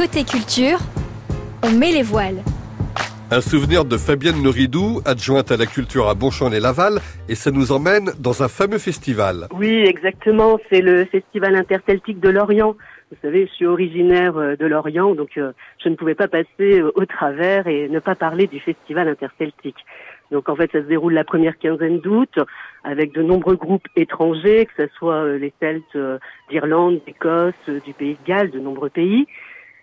Côté culture, on met les voiles. Un souvenir de Fabienne Noridou, adjointe à la culture à Bonchamp-les-Laval, et ça nous emmène dans un fameux festival. Oui, exactement, c'est le Festival interceltique de Lorient. Vous savez, je suis originaire euh, de Lorient, donc euh, je ne pouvais pas passer euh, au travers et ne pas parler du Festival interceltique. Donc en fait, ça se déroule la première quinzaine d'août avec de nombreux groupes étrangers, que ce soit les Celtes d'Irlande, d'Écosse, du Pays de Galles, de nombreux pays,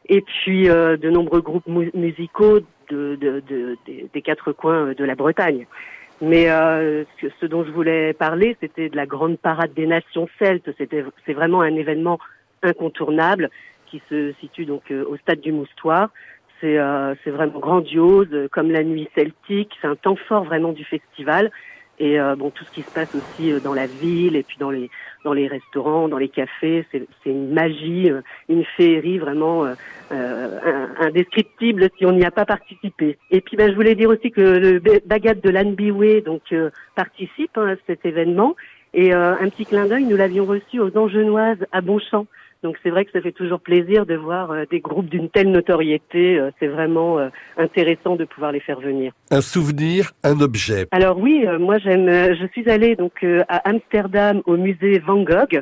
et puis de nombreux groupes musicaux de, de, de, des quatre coins de la Bretagne. Mais euh, ce dont je voulais parler, c'était de la grande parade des nations celtes. C'est vraiment un événement incontournable qui se situe donc euh, au stade du Moustoir. Euh, c'est vraiment grandiose, comme la nuit celtique. C'est un temps fort vraiment du festival et euh, bon tout ce qui se passe aussi euh, dans la ville et puis dans les dans les restaurants, dans les cafés, c'est c'est une magie, euh, une féerie vraiment indescriptible si on n'y a pas participé. Et puis ben, je voulais dire aussi que le Bagat de l'Anbiway donc participe hein, à cet événement et un petit clin d'œil, nous l'avions reçu aux Angenoises à Bonchamp. Donc c'est vrai que ça fait toujours plaisir de voir euh, des groupes d'une telle notoriété. Euh, c'est vraiment euh, intéressant de pouvoir les faire venir. Un souvenir, un objet. Alors oui, moi j'aime. Je suis allée donc à Amsterdam au musée Van Gogh.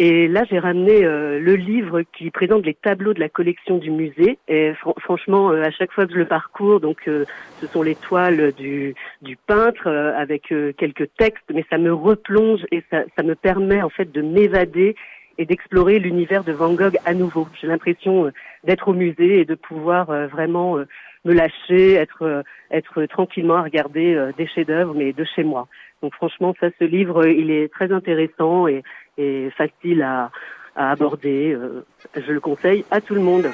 Et là, j'ai ramené le livre qui présente les tableaux de la collection du musée. Et franchement, à chaque fois que je le parcours, donc ce sont les toiles du, du peintre avec quelques textes, mais ça me replonge et ça, ça me permet en fait de m'évader et d'explorer l'univers de Van Gogh à nouveau. J'ai l'impression euh, d'être au musée et de pouvoir euh, vraiment euh, me lâcher, être être tranquillement à regarder des chefs-d'œuvre, mais de chez moi. Donc franchement, ça, ce livre, il est très intéressant et, et facile à, à aborder. Je le conseille à tout le monde.